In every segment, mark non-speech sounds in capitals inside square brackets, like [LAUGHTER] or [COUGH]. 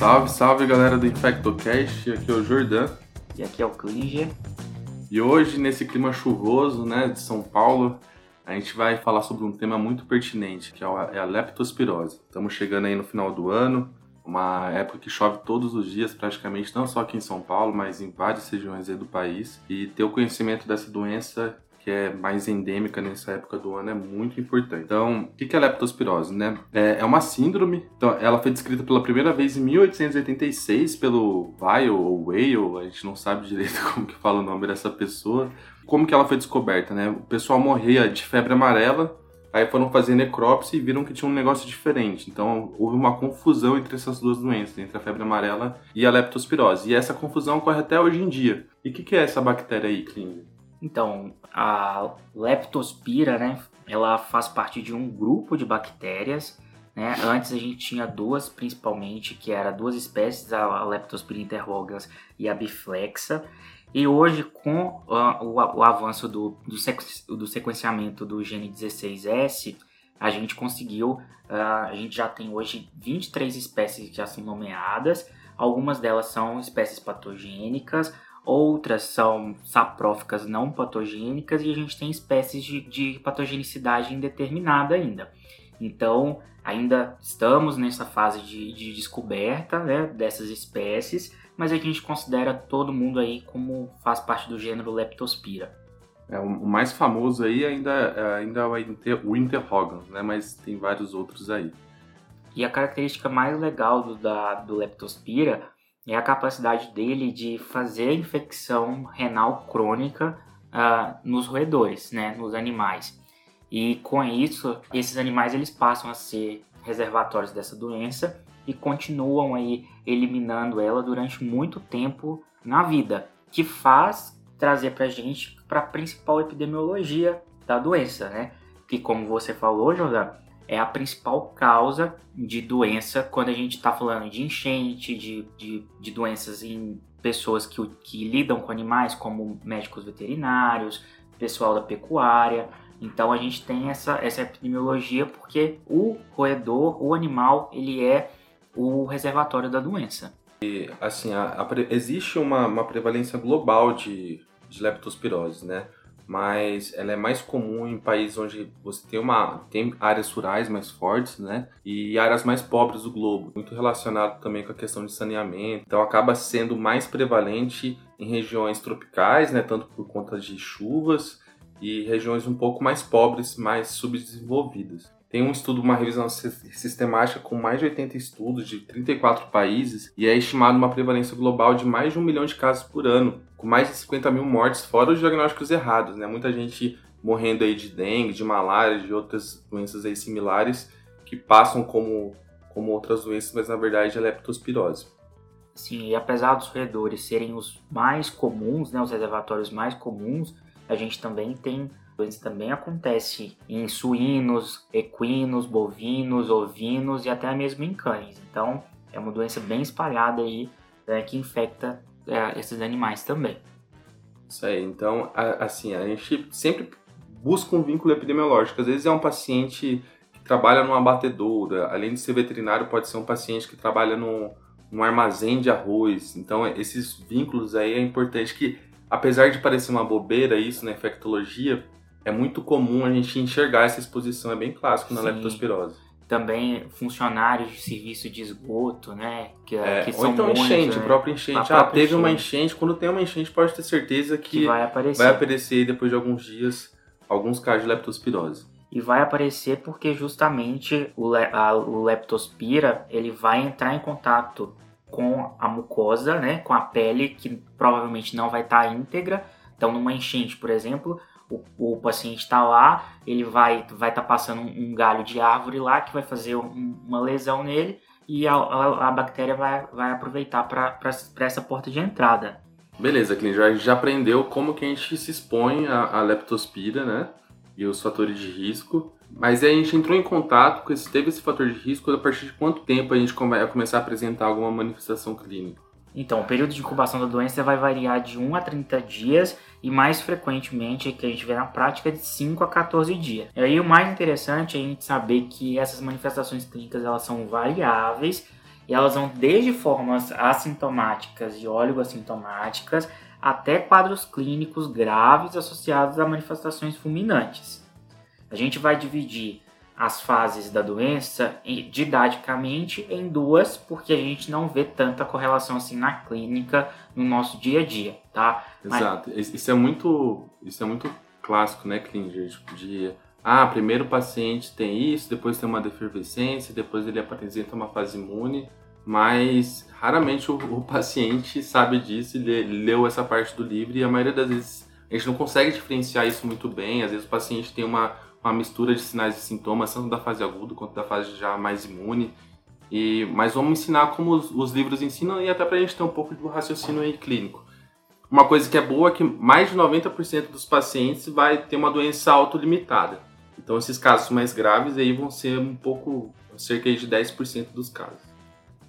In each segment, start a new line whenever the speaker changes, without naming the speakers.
Salve, salve galera do InfectoCast, aqui é o Jordan.
E aqui é o Clíger.
E hoje, nesse clima chuvoso né, de São Paulo, a gente vai falar sobre um tema muito pertinente, que é a leptospirose. Estamos chegando aí no final do ano, uma época que chove todos os dias, praticamente, não só aqui em São Paulo, mas em várias regiões do país. E ter o conhecimento dessa doença que é mais endêmica nessa época do ano, é muito importante. Então, o que é leptospirose, né? É, é uma síndrome, então, ela foi descrita pela primeira vez em 1886 pelo Weil ou Weil, a gente não sabe direito [LAUGHS] como que fala o nome dessa pessoa. Como que ela foi descoberta, né? O pessoal morria de febre amarela, Aí foram fazer necrópsia e viram que tinha um negócio diferente. Então houve uma confusão entre essas duas doenças, entre a febre amarela e a leptospirose. E essa confusão ocorre até hoje em dia. E o que, que, é essa bactéria aí, Klinger?
Então, a leptospira, né, ela faz parte de um grupo de bactérias. Né? Antes a gente tinha duas principalmente, que eram duas espécies, a Leptospira interrogans e a biflexa. E hoje, com uh, o, avanço do, do, sequ, do, sequenciamento do gene 16S, a gente conseguiu, uh, a gente já tem hoje 23 espécies que já são nomeadas, algumas delas são espécies patogênicas, outras são sapróficas não patogênicas e a gente tem espécies de, de patogenicidade indeterminada ainda. Então, ainda estamos nessa fase de, de descoberta né, dessas espécies, mas a gente considera todo mundo aí como faz parte do gênero Leptospira.
É, o mais famoso aí ainda, é, ainda é o Interrogans, né? mas tem vários outros aí.
E a característica mais legal do, da, do Leptospira é a capacidade dele de fazer infecção renal crônica uh, nos roedores, né, nos animais. E com isso, esses animais eles passam a ser reservatórios dessa doença e continuam aí eliminando ela durante muito tempo na vida, que faz trazer para gente para a principal epidemiologia da doença, né? Que como você falou, Jordão, é a principal causa de doença quando a gente está falando de enchente, de, de, de, doenças em pessoas que, que lidam com animais, como médicos veterinários, pessoal da pecuária. Então a gente tem essa, essa epidemiologia porque o roedor, o animal, ele é o reservatório da doença.
E, assim, a, a, existe uma, uma prevalência global de, de leptospirose, né? Mas ela é mais comum em países onde você tem uma tem áreas rurais mais fortes, né? E áreas mais pobres do globo, muito relacionado também com a questão de saneamento. Então acaba sendo mais prevalente em regiões tropicais, né, tanto por conta de chuvas e regiões um pouco mais pobres, mais subdesenvolvidas. Tem um estudo, uma revisão sistemática com mais de 80 estudos de 34 países e é estimado uma prevalência global de mais de um milhão de casos por ano, com mais de 50 mil mortes, fora os diagnósticos errados, né? Muita gente morrendo aí de dengue, de malária, de outras doenças aí similares que passam como, como outras doenças, mas na verdade é leptospirose.
Sim, e apesar dos roedores serem os mais comuns, né, os reservatórios mais comuns, a gente também tem doença também acontece em suínos, equinos, bovinos, ovinos e até mesmo em cães. Então é uma doença bem espalhada aí né, que infecta é, esses animais também.
Isso aí. Então, assim, a gente sempre busca um vínculo epidemiológico. Às vezes é um paciente que trabalha numa abatedoura, além de ser veterinário, pode ser um paciente que trabalha num, num armazém de arroz. Então, esses vínculos aí é importante que, apesar de parecer uma bobeira isso na infectologia, é muito comum a gente enxergar essa exposição, é bem clássico na Sim. leptospirose.
Também funcionários de serviço de esgoto, né?
Que, é, que ou então muitos, enchente, né? própria enchente. ah, teve enchente. uma enchente. Quando tem uma enchente, pode ter certeza que, que vai, aparecer. vai aparecer depois de alguns dias alguns casos de leptospirose.
E vai aparecer porque justamente o, a, o leptospira ele vai entrar em contato com a mucosa, né, com a pele que provavelmente não vai estar íntegra. Então, numa enchente, por exemplo, o, o paciente está lá, ele vai vai estar tá passando um, um, galho de árvore lá que vai fazer um, uma lesão nele e a, a, a bactéria vai, vai aproveitar para essa porta de entrada.
Beleza, Clint, já, já aprendeu como que a gente se expõe à, leptospira, né? E os fatores de risco. Mas aí a gente entrou em contato com esse, teve esse fator de risco a partir de quanto tempo a gente vai começar a apresentar alguma manifestação clínica?
Então, o período de incubação da doença vai variar de 1 a 30 dias e mais frequentemente que a gente vê na prática de 5 a 14 dias. E aí o mais interessante é a gente saber que essas manifestações clínicas elas são variáveis E elas vão desde formas assintomáticas e oligoassintomáticas até quadros clínicos graves associados a manifestações fulminantes. A gente vai dividir as fases da doença didaticamente em duas, porque a gente não vê tanta correlação assim na clínica no nosso dia a dia, tá?
Exato. Mas... Isso é muito, isso é muito clássico, né, Klinger? Tipo, de ah, primeiro o paciente tem isso, depois tem uma defervescência, depois ele apresenta uma fase imune, mas raramente o, o paciente [LAUGHS] sabe disso e leu essa parte do livro e a maioria das vezes a gente não consegue diferenciar isso muito bem. Às vezes o paciente tem uma, uma mistura de sinais e sintomas, tanto da fase aguda quanto da fase já mais imune. E, mas vamos ensinar como os, os livros ensinam e até para a gente ter um pouco do raciocínio aí clínico. Uma coisa que é boa é que mais de 90% dos pacientes vai ter uma doença autolimitada. Então esses casos mais graves aí vão ser um pouco, cerca de 10% dos casos.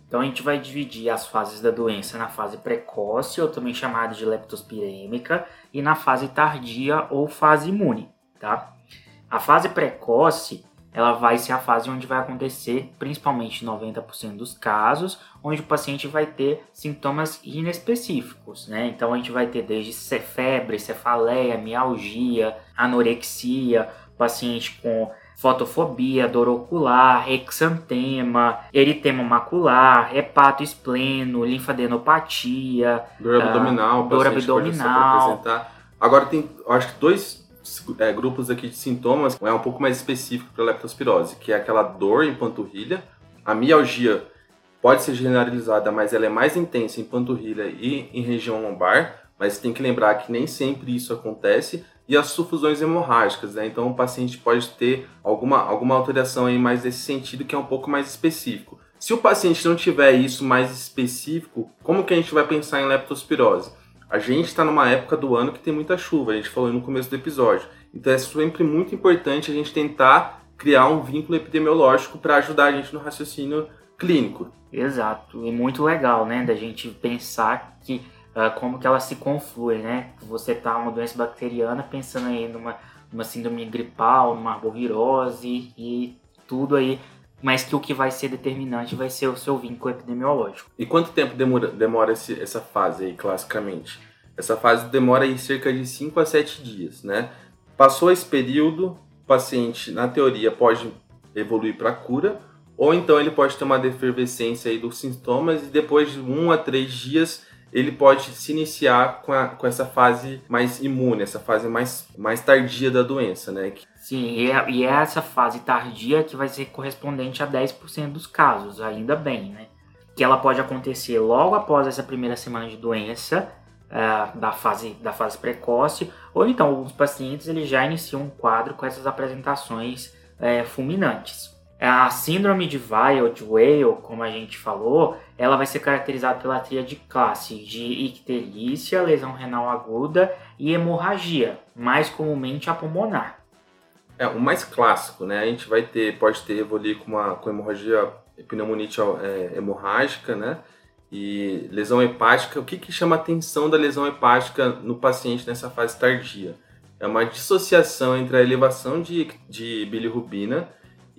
Então a gente vai dividir as fases da doença na fase precoce, ou também chamada de leptospirêmica, e na fase tardia ou fase imune, tá? A fase precoce, ela vai ser a fase onde vai acontecer principalmente 90% dos casos, onde o paciente vai ter sintomas inespecíficos, né? Então a gente vai ter desde febre, cefaleia, mialgia, anorexia, paciente com fotofobia, dor ocular, exantema, eritema macular, hepatoespleno, linfadenopatia,
dor abdominal, uh,
dor abdominal.
Agora tem, acho que dois é, grupos aqui de sintomas é um pouco mais específico para leptospirose, que é aquela dor em panturrilha, a mialgia pode ser generalizada, mas ela é mais intensa em panturrilha e em região lombar, mas tem que lembrar que nem sempre isso acontece e as sufusões hemorrágicas, né? Então o paciente pode ter alguma, alguma alteração aí mais nesse sentido que é um pouco mais específico. Se o paciente não tiver isso mais específico, como que a gente vai pensar em leptospirose? A gente está numa época do ano que tem muita chuva, a gente falou no começo do episódio. Então é sempre muito importante a gente tentar criar um vínculo epidemiológico para ajudar a gente no raciocínio clínico.
Exato, e muito legal, né, da gente pensar que uh, como que ela se conflui, né? Você tá uma doença bacteriana pensando aí numa, numa síndrome gripal, numa arbovirose e tudo aí, mas que o que vai ser determinante vai ser o seu vínculo epidemiológico.
E quanto tempo demora, demora esse, essa fase aí, classicamente? Essa fase demora aí cerca de 5 a 7 dias, né? Passou esse período, o paciente, na teoria, pode evoluir para cura, ou então ele pode ter uma defervescência aí dos sintomas e depois de 1 a 3 dias ele pode se iniciar com, a, com essa fase mais imune, essa fase mais, mais tardia da doença, né?
Sim, e é, e é essa fase tardia que vai ser correspondente a 10% dos casos, ainda bem, né? Que ela pode acontecer logo após essa primeira semana de doença, uh, da, fase, da fase precoce, ou então alguns pacientes eles já iniciam um quadro com essas apresentações uh, fulminantes. A síndrome de Weil, de como a gente falou, ela vai ser caracterizada pela tríade classe de icterícia, lesão renal aguda e hemorragia, mais comumente a pulmonar.
É, o mais clássico, né? A gente vai ter, pode ter evoluir com uma com hemorragia, pneumonite é, hemorrágica, né? E lesão hepática. O que, que chama a atenção da lesão hepática no paciente nessa fase tardia? É uma dissociação entre a elevação de, de bilirrubina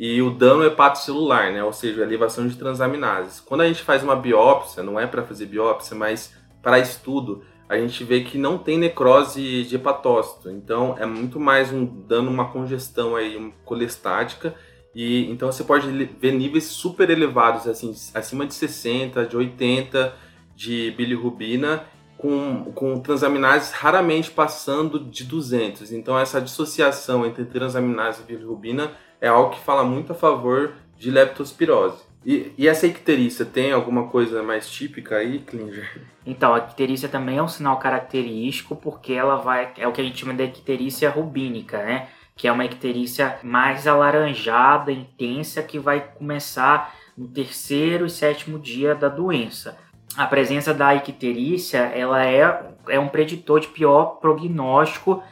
e o dano hepatocelular, né? ou seja, elevação de transaminases. Quando a gente faz uma biópsia, não é para fazer biópsia, mas para estudo, a gente vê que não tem necrose de hepatócito. Então é muito mais um dano, uma congestão aí, uma colestática. E então você pode ver níveis super elevados, assim, acima de 60, de 80 de bilirrubina, com, com transaminases raramente passando de 200. Então essa dissociação entre transaminase e bilirrubina é algo que fala muito a favor de leptospirose. E, e essa icterícia tem alguma coisa mais típica aí, Klinger?
Então, a icterícia também é um sinal característico porque ela vai. É o que a gente chama de icterícia rubínica, né? Que é uma icterícia mais alaranjada, intensa, que vai começar no terceiro e sétimo dia da doença. A presença da icterícia ela é, é um preditor de pior prognóstico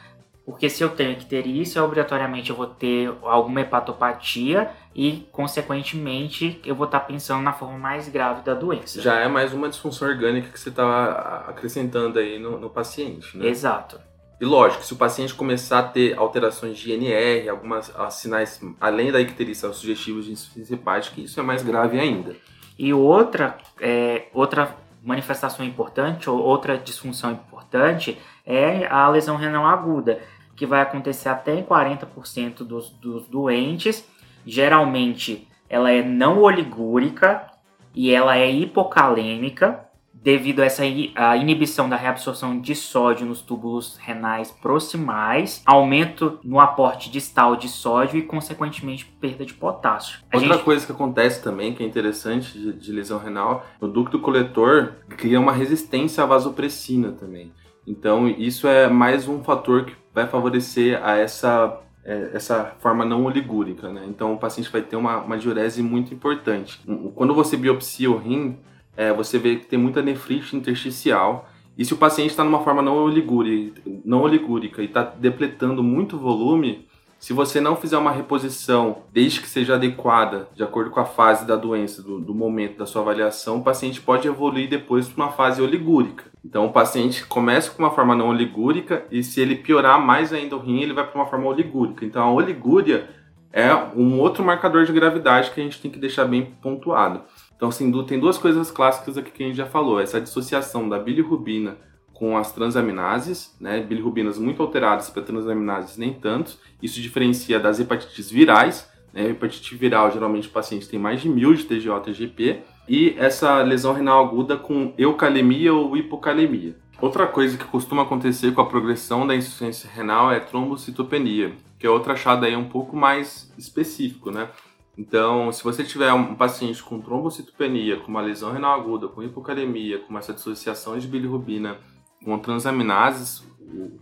porque se eu tenho icterícia, obrigatoriamente eu vou ter alguma hepatopatia e, consequentemente, eu vou estar pensando na forma mais grave da doença.
Já é mais uma disfunção orgânica que você está acrescentando aí no, no, paciente, né?
Exato.
E lógico, se o paciente começar a ter alterações de INR, algumas sinais, além da icterícia, sugestivos de insuficiência hepática, isso é mais grave ainda.
E outra, é, outra manifestação importante, ou outra disfunção importante, é a lesão renal aguda, que vai acontecer até em 40% dos, dos doentes. Geralmente ela é não oligúrica e ela é hipocalêmica, devido a essa a inibição da reabsorção de sódio nos túbulos renais proximais, aumento no aporte distal de sódio e, consequentemente, perda de potássio.
A Outra gente... coisa que acontece também, que é interessante de, de lesão renal, o ducto coletor cria uma resistência à vasopressina também. Então, isso é mais um fator que vai favorecer a essa é, essa forma não oligúrica, né? Então o paciente vai ter uma, uma diurese muito importante. Quando você biopsia o rim, é, você vê que tem muita nefrite intersticial. E se o paciente está numa forma não, oligúrica, não oligúrica e está depletando muito volume, se você não fizer uma reposição, desde que seja adequada, de acordo com a fase da doença, do, do momento da sua avaliação, o paciente pode evoluir depois para uma fase oligúrica. Então, o paciente começa com uma forma não oligúrica e se ele piorar mais ainda o rim, ele vai para uma forma oligúrica. Então, a oligúria é um outro marcador de gravidade que a gente tem que deixar bem pontuado. Então, assim, tem duas coisas clássicas aqui que a gente já falou: essa dissociação da bilirrubina com as transaminases, né? Bilirrubinas muito alteradas para transaminases nem tanto. Isso diferencia das hepatites virais. Né? Hepatite viral, geralmente o paciente tem mais de mil de TGO-TGP. E essa lesão renal aguda com eucalemia ou hipocalemia. Outra coisa que costuma acontecer com a progressão da insuficiência renal é trombocitopenia, que é outra achada aí um pouco mais específico, né? Então, se você tiver um paciente com trombocitopenia, com uma lesão renal aguda, com hipocalemia, com essa dissociação de bilirrubina, com transaminases,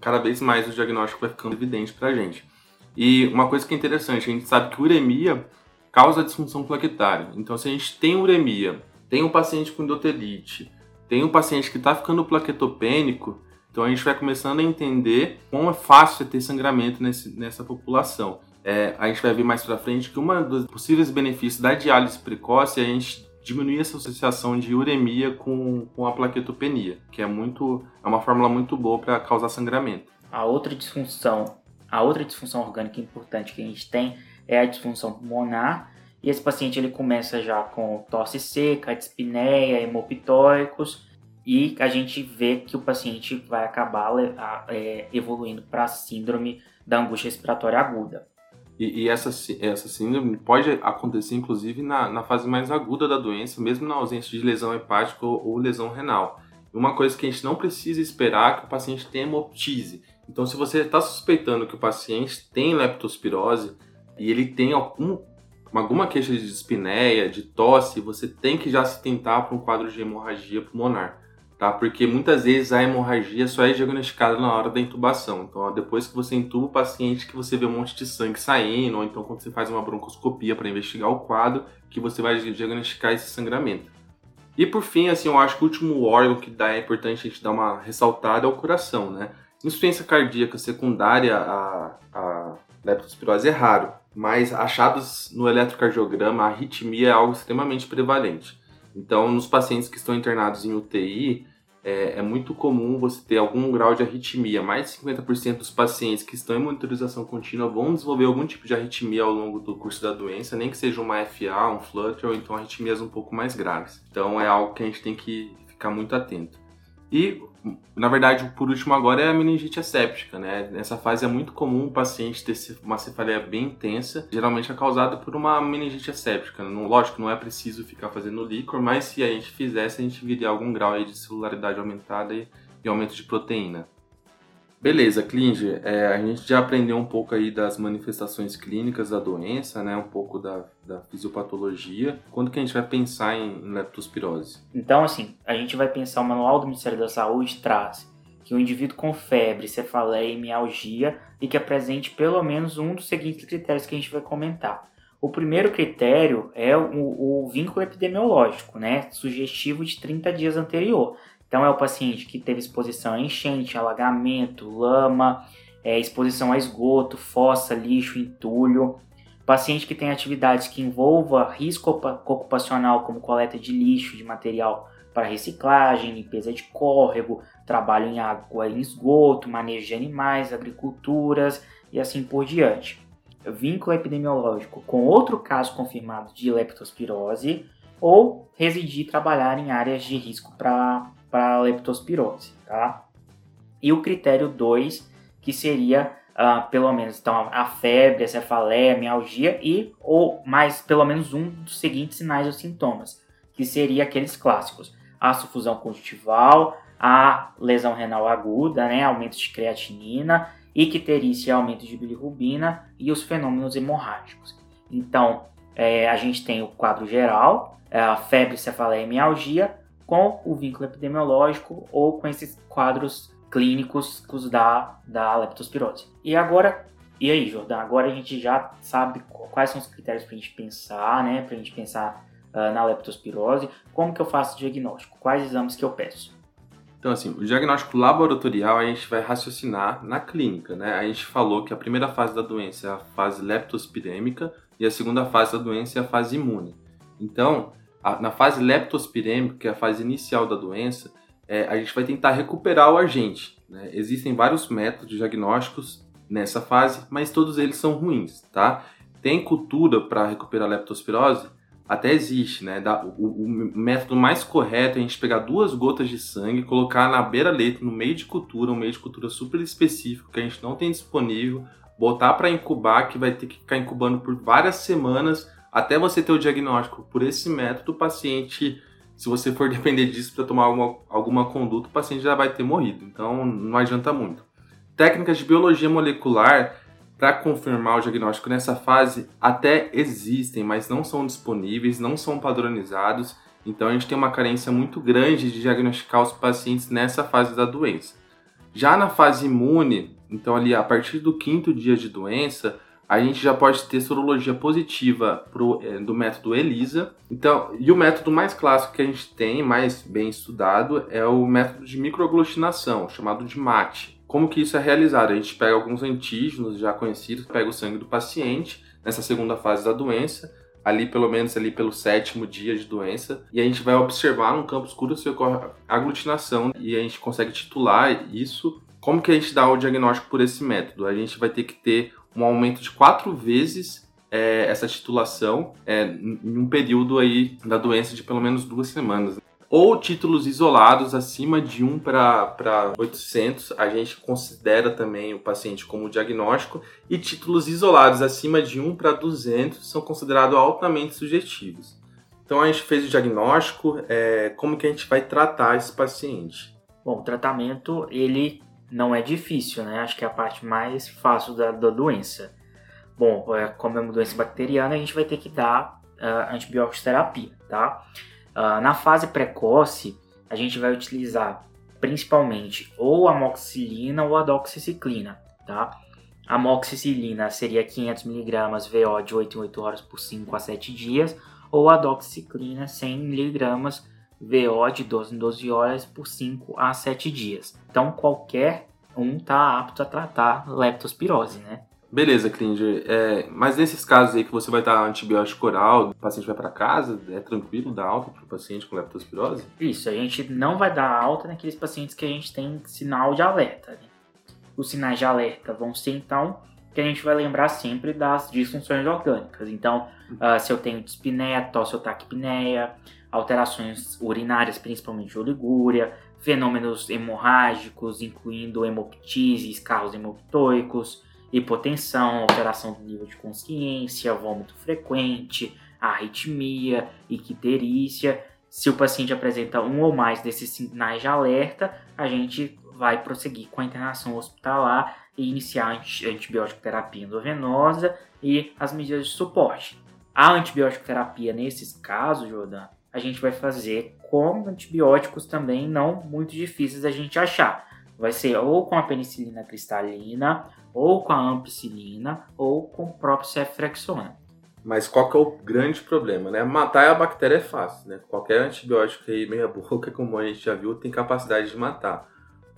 cada vez mais o diagnóstico vai ficando evidente para a gente. E uma coisa que é interessante, a gente sabe que uremia causa disfunção plaquetária. Então, se a gente tem uremia, tem um paciente com endotelite, tem um paciente que está ficando plaquetopênico, então a gente vai começando a entender como é fácil ter sangramento nesse, nessa população é, a gente vai ver mais para frente que uma dos possíveis benefícios da diálise precoce é a gente diminuir essa associação de uremia com, com a plaquetopenia, que é muito é uma fórmula muito boa para causar sangramento.
A outra disfunção, a outra disfunção orgânica importante que a gente tem é a disfunção pulmonar. E esse paciente ele começa já com tosse seca, dispneia, hemopitóricos, e a gente vê que o paciente vai acabar é, evoluindo para a síndrome da angústia respiratória aguda.
E, e, essa, essa síndrome pode acontecer, inclusive, na, na fase mais aguda da doença, mesmo na ausência de lesão hepática ou, ou lesão renal. Uma coisa que a gente não precisa esperar é que o paciente tenha hemoptise. Então, se você está suspeitando que o paciente tem leptospirose e ele tem algum, alguma queixa de dispneia, de tosse, você tem que já se tentar para um quadro de hemorragia pulmonar tá? Porque muitas vezes a hemorragia só é diagnosticada na hora da intubação. Então, ó, depois que você intuba o paciente, que você vê um monte de sangue saindo, ou então quando você faz uma broncoscopia para investigar o quadro, que você vai diagnosticar esse sangramento. E por fim, assim, eu acho que o último órgão que dá, é importante a gente dar uma ressaltada é o coração, né? Insuficiência cardíaca secundária à, à leptospirose é raro, mas achados no eletrocardiograma, a arritmia é algo extremamente prevalente. Então, nos pacientes que estão internados em UTI, é, é, muito comum você ter algum grau de arritmia. Mais de 50% dos pacientes que estão em monitorização contínua vão desenvolver algum tipo de arritmia ao longo do curso da doença, nem que seja uma FA, um flutter ou então arritmias um pouco mais graves. Então é algo que a gente tem que ficar muito atento. E, na verdade, por último agora é a meningite asséptica, né? Nessa fase é muito comum o paciente ter uma cefaleia bem intensa, geralmente é causada por uma meningite asséptica. Não, lógico, não é preciso ficar fazendo líquor, mas se a gente fizesse, a gente viria algum grau aí de celularidade aumentada e, e aumento de proteína. Beleza, Klinger, é, a gente já aprendeu um pouco aí das manifestações clínicas da doença, né? Um pouco da, da fisiopatologia. Quando que a gente vai pensar em, em leptospirose?
Então, assim, a gente vai pensar, o Manual do Ministério da Saúde traz que o indivíduo com febre, cefaleia e mialgia e que apresente pelo menos um dos seguintes critérios que a gente vai comentar. O primeiro critério é o, o vínculo epidemiológico, né? Sugestivo de 30 dias anterior. Então, é o paciente que teve exposição a enchente, alagamento, lama, é, exposição a esgoto, fossa, lixo, entulho. Paciente que tem atividades que envolva risco ocupacional, como coleta de lixo, de material para reciclagem, limpeza de córrego, trabalho em água e esgoto, manejo de animais, agriculturas e assim por diante. Vínculo epidemiológico com outro caso confirmado de leptospirose ou residir e trabalhar em áreas de risco para a leptospirose, tá? E o critério 2, que seria uh, pelo menos então, a febre, a cefaleia, a mialgia e ou mais pelo menos um dos seguintes sinais ou sintomas, que seria aqueles clássicos: a sufusão conjuntival, a lesão renal aguda, né, aumento de creatinina, icterícia, aumento de bilirrubina e os fenômenos hemorrágicos. Então, é, a gente tem o quadro geral, é, a febre, cefaleia e mialgia, com o vínculo epidemiológico ou com esses quadros clínicos da, da leptospirose. E agora, e aí, Jordan? Agora a gente já sabe quais são os critérios para a gente pensar, né? Para a gente pensar uh, na leptospirose. Como que eu faço o diagnóstico? Quais exames que eu peço?
Então, assim, o diagnóstico laboratorial a gente vai raciocinar na clínica, né? A gente falou que a primeira fase da doença é a fase leptospirêmica e a segunda fase da doença é a fase imune. Então, a, na fase leptospirêmica, que é a fase inicial da doença, é, a gente vai tentar recuperar o agente. Né? Existem vários métodos diagnósticos nessa fase, mas todos eles são ruins, tá? Tem cultura para recuperar a leptospirose? até existe, né? o, o, método mais correto é a gente pegar duas gotas de sangue, colocar na beira-leito, no meio de cultura, um meio de cultura super específico que a gente não tem disponível, botar para incubar, que vai ter que ficar incubando por várias semanas até você ter o diagnóstico. Por esse método, o paciente, se você for [LAUGHS] depender disso para tomar alguma, alguma conduta, o paciente já vai ter morrido. Então, não adianta muito. Técnicas de biologia molecular para confirmar o diagnóstico nessa fase até existem, mas não são disponíveis, não são padronizados. Então a gente tem uma carência muito grande de diagnosticar os pacientes nessa fase da doença. Já na fase imune, então ali a partir do quinto dia de doença, a gente já pode ter sorologia positiva pro, é, do método ELISA. Então, e o método mais clássico que a gente tem, mais bem estudado, é o método de microaglutinação, chamado de MAT. Como que isso é realizado? A gente pega alguns antígenos já conhecidos, pega o sangue do paciente nessa segunda fase da doença, ali pelo menos ali pelo sétimo dia de doença, e a gente vai observar num campo escuro se ocorre aglutinação e a gente consegue titular isso. Como que a gente dá o diagnóstico por esse método? A gente vai ter que ter um aumento de quatro vezes é, essa titulação é, em um período aí da doença de pelo menos duas semanas ou títulos isolados acima de 1 para 800, a gente considera também o paciente como diagnóstico, e títulos isolados acima de 1 para 200 são considerados altamente subjetivos. Então a gente fez o diagnóstico, é, como que a gente vai tratar esse paciente?
Bom, o tratamento ele não é difícil, né? Acho que é a parte mais fácil da, da doença. Bom, é, como é uma doença bacteriana, a gente vai ter que dar uh, antibióticos terapia, tá? Uh, na fase precoce, a gente vai utilizar principalmente ou amoxicilina ou a doxiciclina, tá? A amoxicilina seria 500mg VO de 8 em 8 horas por 5 a 7 dias, ou a doxiciclina 100mg VO de 12 em 12 horas por 5 a 7 dias. Então qualquer um está apto a tratar leptospirose, né?
Beleza, Klinger. É, mas nesses casos aí que você vai dar antibiótico oral, o paciente vai para casa, é tranquilo dar alta para o paciente com leptospirose?
Isso, a gente não vai dar alta naqueles pacientes que a gente tem sinal de alerta. Né? Os sinais de alerta vão ser, então, que a gente vai lembrar sempre das disfunções orgânicas. Então, uh, se eu tenho dispneia, tosse ou taquipneia, alterações urinárias, principalmente oligúria, fenômenos hemorrágicos, incluindo hemoptise, escarros hemoptoicos, hipotensão, alteração do nível de consciência, vômito frequente, arritmia, icterícia. Se o paciente apresenta um ou mais desses sinais de alerta, a gente vai prosseguir com a internação hospitalar e iniciar a antibiótico terapia endovenosa e as medidas de suporte. A antibiótico terapia nesses casos, Jordan, a gente vai fazer com antibióticos também não muito difíceis da gente achar. Vai ser ou com a penicilina cristalina, ou com a ampicilina, ou com o próprio cefrexona.
Mas qual que é o grande problema, né? Matar a bactéria é fácil, né? Qualquer antibiótico aí meia boca, como a gente já viu, tem capacidade de matar.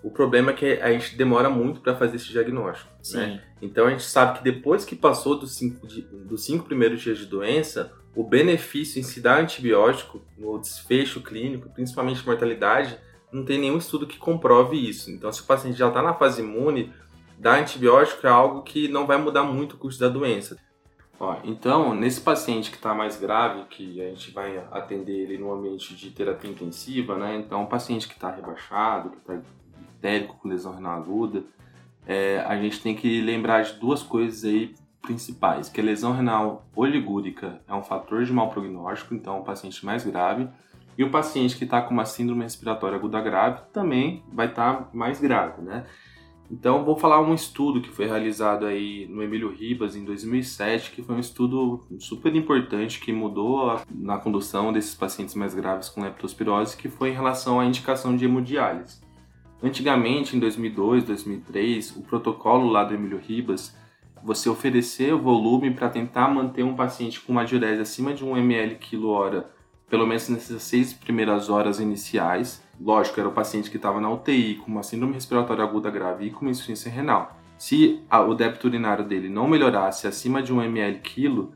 O problema é que a gente demora muito para fazer esse diagnóstico, né? Sim. né? Então a gente sabe que depois que passou dos cinco, dos cinco primeiros dias de doença, o benefício em se dar antibiótico no desfecho clínico, principalmente mortalidade, não tem nenhum estudo que comprove isso. Então, se o paciente já está na fase imune, dar antibiótico é algo que não vai mudar muito o curso da doença. Ó, então, nesse paciente que está mais grave, que a gente vai atender ele no ambiente de terapia intensiva, né? Então, um paciente que está rebaixado, que está itérico com lesão renal aguda, é, a gente tem que lembrar de duas coisas aí principais, que a lesão renal oligúrica é um fator de mau prognóstico, então é um paciente mais grave, e o paciente que está com uma síndrome respiratória aguda grave também vai estar tá mais grave, né? Então, vou falar um estudo que foi realizado aí no Emílio Ribas em 2007, que foi um estudo super importante que mudou a, na condução desses pacientes mais graves com leptospirose, que foi em relação à indicação de hemodiálise. Antigamente, em 2002, 2003, o protocolo lá do Emílio Ribas, você oferecer volume para tentar manter um paciente com uma diurese acima de 1 ml quilo hora, pelo menos nessas seis primeiras horas iniciais, Lógico, era o paciente que estava na UTI com uma síndrome respiratória aguda grave e com insuficiência renal. Se a, o débito urinário dele não melhorasse acima de 1 ml quilo,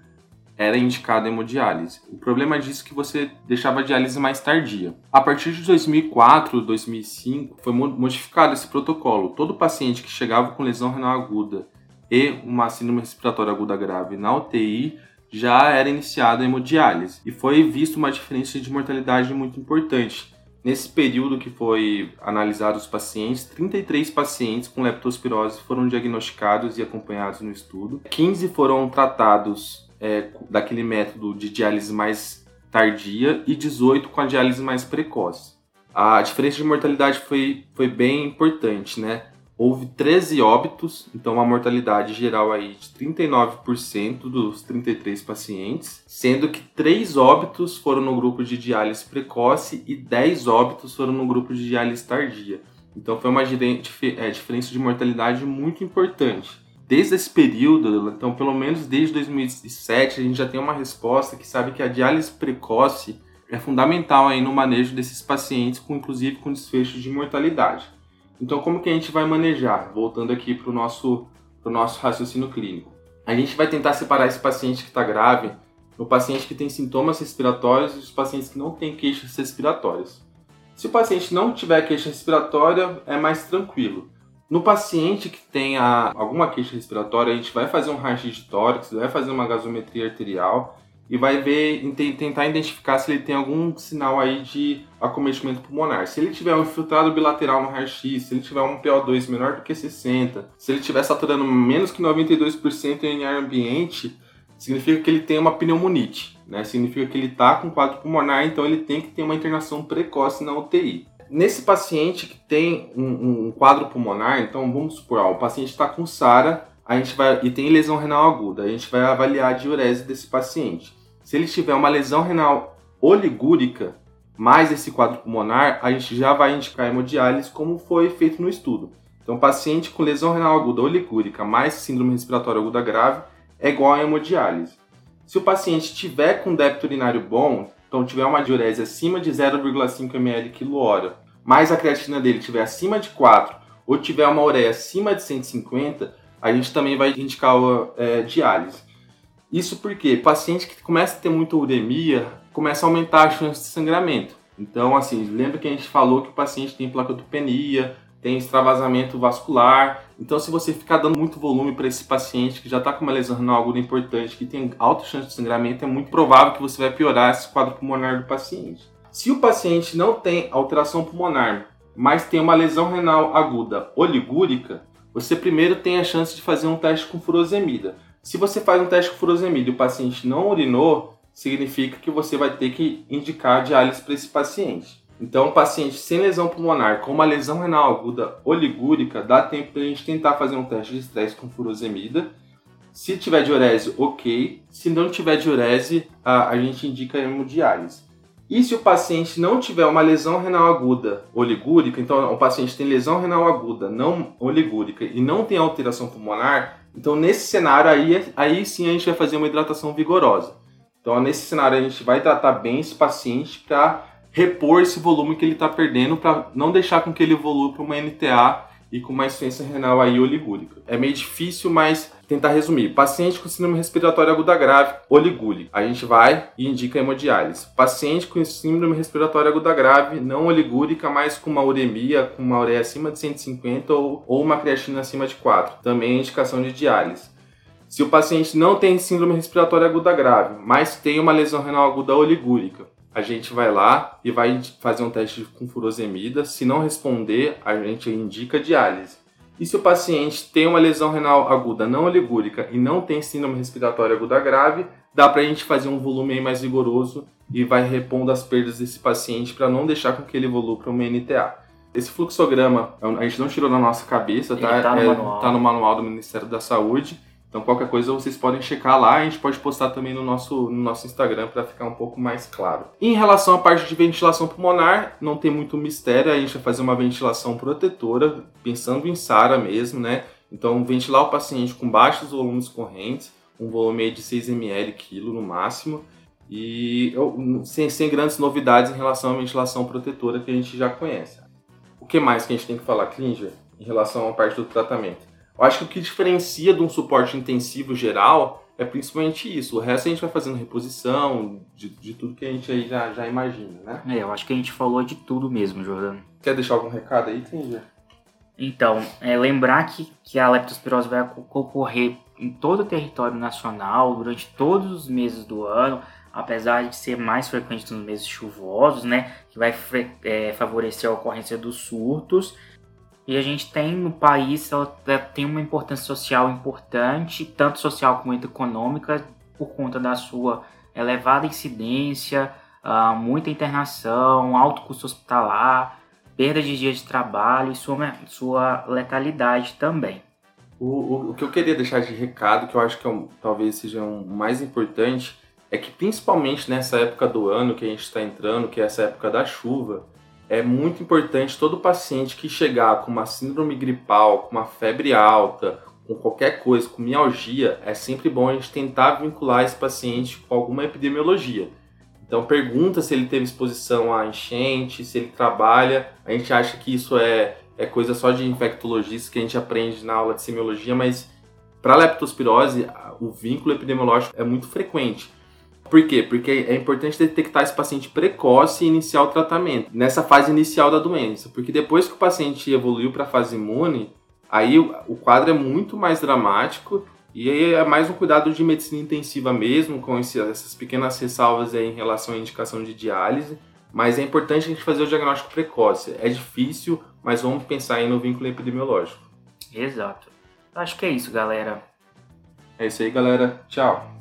era indicado hemodiálise. O problema disso é que você deixava a diálise mais tardia. A partir de 2004, 2005, foi modificado esse protocolo. Todo paciente que chegava com lesão renal aguda e uma síndrome respiratória aguda grave na UTI já era iniciado a hemodiálise. E foi visto uma diferença de mortalidade muito importante. Nesse período que foi analisado os pacientes, 33 pacientes com leptospirose foram diagnosticados e acompanhados no estudo. 15 foram tratados é, daquele método de diálise mais tardia e 18 com a diálise mais precoce. A diferença de mortalidade foi, foi bem importante, né? Houve 13 óbitos, então uma mortalidade geral aí de 39% dos 33 pacientes, sendo que 3 óbitos foram no grupo de diálise precoce e 10 óbitos foram no grupo de diálise tardia. Então foi uma é, diferença de mortalidade muito importante. Desde esse período, então pelo menos desde 2007, a gente já tem uma resposta que sabe que a diálise precoce é fundamental aí no manejo desses pacientes, com inclusive com desfecho de mortalidade. Então, como que a gente vai manejar? Voltando aqui para o nosso, pro nosso raciocínio clínico. A gente vai tentar separar esse paciente que está grave no paciente que tem sintomas respiratórios e os pacientes que não têm queixas respiratórias. Se o paciente não tiver queixa respiratória, é mais tranquilo. No paciente que tenha alguma queixa respiratória, a gente vai fazer um raio de tórax, vai fazer uma gasometria arterial e vai ver, tentar identificar se ele tem algum sinal aí de acometimento pulmonar. Se ele tiver um infiltrado bilateral no raio-x, se ele tiver um PO2 menor do que 60, se ele estiver saturando menos que 92% em ar ambiente, significa que ele tem uma pneumonite, né? Significa que ele está com quadro pulmonar, então ele tem que ter uma internação precoce na UTI. Nesse paciente que tem um, um quadro pulmonar, então vamos supor, ó, o paciente está com SARA, a gente vai e tem lesão renal aguda, a gente vai avaliar a diurese desse paciente. Se ele tiver uma lesão renal oligúrica, mais esse quadro pulmonar, a gente já vai indicar hemodiálise como foi feito no estudo. Então, paciente com lesão renal aguda oligúrica mais síndrome respiratória aguda grave é igual a hemodiálise. Se o paciente tiver com débito urinário bom, então tiver uma diurese acima de 0,5 ml quilo-hora, mais a creatina dele tiver acima de 4 ou tiver uma ureia acima de 150, a gente também vai indicar é, diálise. Isso porque paciente que começa a ter muita uremia começa a aumentar a chance de sangramento. Então, assim, lembra que a gente falou que o paciente tem placotopenia, tem extravasamento vascular. Então, se você ficar dando muito volume para esse paciente que já está com uma lesão renal aguda importante, que tem alta chance de sangramento, é muito provável que você vai piorar esse quadro pulmonar do paciente. Se o paciente não tem alteração pulmonar, mas tem uma lesão renal aguda oligúrica, você primeiro tem a chance de fazer um teste com furosemida. Se você faz um teste com furosemida e o paciente não urinou, significa que você vai ter que indicar diálise para esse paciente. Então, um paciente sem lesão pulmonar com uma lesão renal aguda oligúrica, dá tempo para a gente tentar fazer um teste de estresse com furosemida. Se tiver diurese, ok. Se não tiver diurese, a, a gente indica hemodiálise. E se o paciente não tiver uma lesão renal aguda oligúrica, então o paciente tem lesão renal aguda não oligúrica e não tem alteração pulmonar, então nesse cenário aí, aí sim a gente vai fazer uma hidratação vigorosa. Então nesse cenário a gente vai tratar bem esse paciente para repor esse volume que ele está perdendo, para não deixar com que ele evolua para uma NTA e com uma insuficiência renal aí oligúrica. É meio difícil, mas tentar resumir. Paciente com síndrome respiratória aguda grave, oligúrica. A gente vai e indica hemodiálise. Paciente com síndrome respiratória aguda grave, não oligúrica, mas com uma uremia, com uma ureia acima de 150 ou, ou uma creatina acima de 4. Também é indicação de diálise. Se o paciente não tem síndrome respiratória aguda grave, mas tem uma lesão renal aguda oligúrica, a gente vai lá e vai fazer um teste com furosemida. Se não responder, a gente indica diálise. E se o paciente tem uma lesão renal aguda não oligúrica e não tem síndrome respiratória aguda grave, dá para a gente fazer um volume mais rigoroso e vai repondo as perdas desse paciente para não deixar com que ele evolua para uma NTA. Esse fluxograma a gente não tirou da nossa cabeça, tá?
Tá no,
é, tá no manual do Ministério da Saúde. Então qualquer coisa vocês podem checar lá, a gente pode postar também no nosso, no nosso Instagram para ficar um pouco mais claro. Em relação à parte de ventilação pulmonar, não tem muito mistério, a gente vai fazer uma ventilação protetora, pensando em SARA mesmo, né? Então ventilar o paciente com baixos volumes correntes, um volume de 6 ml quilo no máximo, e sem, sem grandes novidades em relação à ventilação protetora que a gente já conhece. O que mais que a gente tem que falar, Klinger, em relação à parte do tratamento? Eu acho que o que diferencia de um suporte intensivo geral é principalmente isso. O resto a gente vai fazendo reposição de, de tudo que a gente aí já, já imagina, né?
É, eu acho que a gente falou de tudo mesmo, Jordano.
Quer deixar algum recado aí, Klinger?
Então, é, lembrar que, que a leptospirose vai oco- ocorrer em todo o território nacional durante todos os meses do ano, apesar de ser mais frequente nos meses chuvosos, né? Que vai é, favorecer a ocorrência dos surtos. E a gente tem no país, ela ela tem uma importância social importante, tanto social quanto econômica, por conta da sua elevada incidência, ah, muita internação, alto custo hospitalar, perda de dias de trabalho e sua, sua letalidade também.
O, o, o que eu queria deixar de recado, que eu acho que é um- talvez seja o mais importante, é que principalmente nessa época do ano que a gente está entrando, que é essa época da chuva, é muito importante todo paciente que chegar com uma síndrome gripal, com uma febre alta, com qualquer coisa, com mialgia, é sempre bom a gente tentar vincular esse paciente com alguma epidemiologia. Então pergunta se ele teve exposição a enchente, se ele trabalha. A gente acha que isso é, é coisa só de infectologista que a gente aprende na aula de semiologia, mas para leptospirose o vínculo epidemiológico é muito frequente. Por quê? Porque é importante detectar esse paciente precoce e iniciar o tratamento nessa fase inicial da doença, porque depois que o paciente evoluiu para a fase imune, aí o quadro é muito mais dramático e aí é mais um cuidado de medicina intensiva mesmo, com esse- essas pequenas ressalvas aí em relação à indicação de diálise, mas é importante a gente fazer o diagnóstico precoce. É difícil, mas vamos pensar aí no vínculo epidemiológico.
Exato. Acho que é isso, galera.
É isso aí, galera. Tchau.